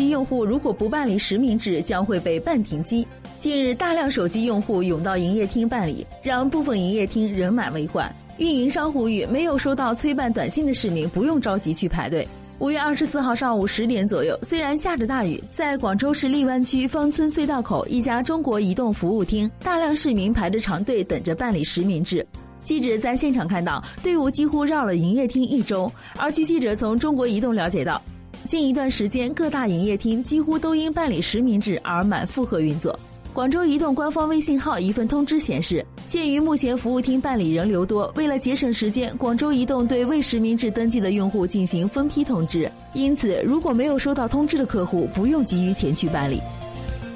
机用户如果不办理实名制，将会被办停机。近日，大量手机用户涌到营业厅办理，让部分营业厅人满为患。运营商呼吁，没有收到催办短信的市民不用着急去排队。五月二十四号上午十点左右，虽然下着大雨，在广州市荔湾区芳村隧道口一家中国移动服务厅，大量市民排着长队等着办理实名制。记者在现场看到，队伍几乎绕了营业厅一周。而据记者从中国移动了解到，近一段时间各大营业厅几乎都因办理实名制而满负荷运作。广州移动官方微信号一份通知显示，鉴于目前服务厅办理人流多，为了节省时间，广州移动对未实名制登记的用户进行分批通知。因此，如果没有收到通知的客户，不用急于前去办理。